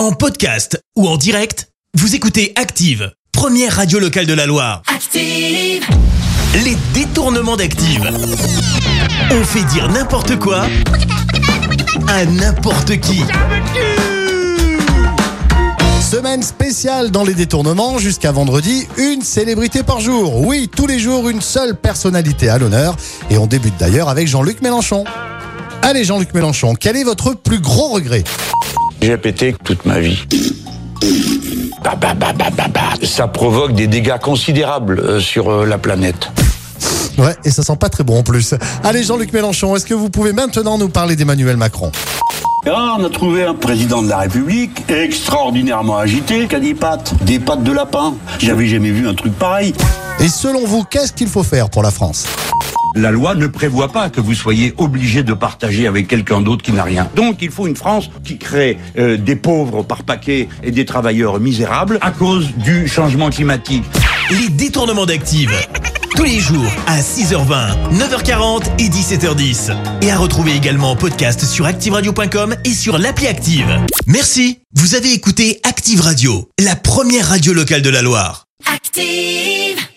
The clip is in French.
En podcast ou en direct, vous écoutez Active, première radio locale de la Loire. Active. Les détournements d'Active. On fait dire n'importe quoi à n'importe qui. Semaine spéciale dans les détournements jusqu'à vendredi, une célébrité par jour. Oui, tous les jours, une seule personnalité à l'honneur. Et on débute d'ailleurs avec Jean-Luc Mélenchon. Allez Jean-Luc Mélenchon, quel est votre plus gros regret? J'ai pété toute ma vie. Bah, bah, bah, bah, bah, bah. Ça provoque des dégâts considérables euh, sur euh, la planète. Ouais, et ça sent pas très bon en plus. Allez Jean-Luc Mélenchon, est-ce que vous pouvez maintenant nous parler d'Emmanuel Macron? Ah, on a trouvé un président de la République extraordinairement agité qui a des pattes, des pattes de lapin. J'avais jamais vu un truc pareil. Et selon vous, qu'est-ce qu'il faut faire pour la France? La loi ne prévoit pas que vous soyez obligé de partager avec quelqu'un d'autre qui n'a rien. Donc il faut une France qui crée euh, des pauvres par paquet et des travailleurs misérables à cause du changement climatique. Les détournements d'Active. Tous les jours à 6h20, 9h40 et 17h10. Et à retrouver également en podcast sur ActiveRadio.com et sur l'appli Active. Merci. Vous avez écouté Active Radio, la première radio locale de la Loire. Active.